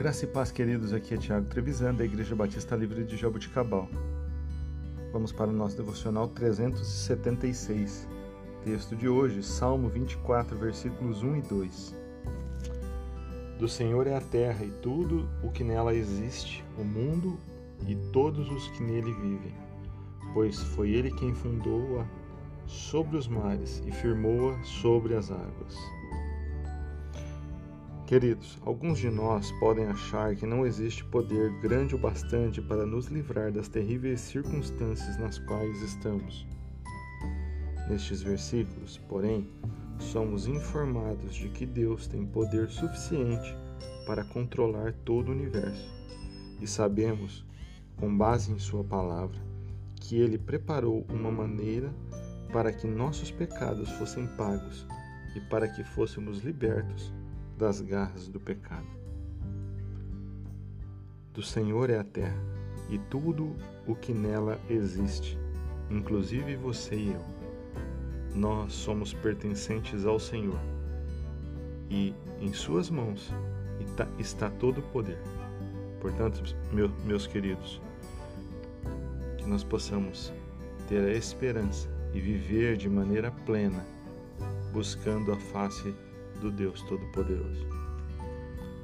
Graça e paz, queridos. Aqui é Tiago Trevisan, da Igreja Batista Livre de Jaboticabal. Vamos para o nosso devocional 376. Texto de hoje, Salmo 24, versículos 1 e 2. Do Senhor é a terra e tudo o que nela existe, o mundo e todos os que nele vivem, pois foi ele quem fundou-a sobre os mares e firmou-a sobre as águas. Queridos, alguns de nós podem achar que não existe poder grande o bastante para nos livrar das terríveis circunstâncias nas quais estamos. Nestes versículos, porém, somos informados de que Deus tem poder suficiente para controlar todo o universo e sabemos, com base em Sua palavra, que Ele preparou uma maneira para que nossos pecados fossem pagos e para que fôssemos libertos das garras do pecado. Do Senhor é a terra e tudo o que nela existe, inclusive você e eu. Nós somos pertencentes ao Senhor e em Suas mãos está todo o poder. Portanto, meus queridos, que nós possamos ter a esperança e viver de maneira plena, buscando a face do Deus Todo-Poderoso.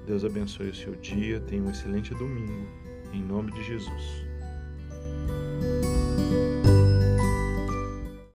Deus abençoe o seu dia, tenha um excelente domingo, em nome de Jesus.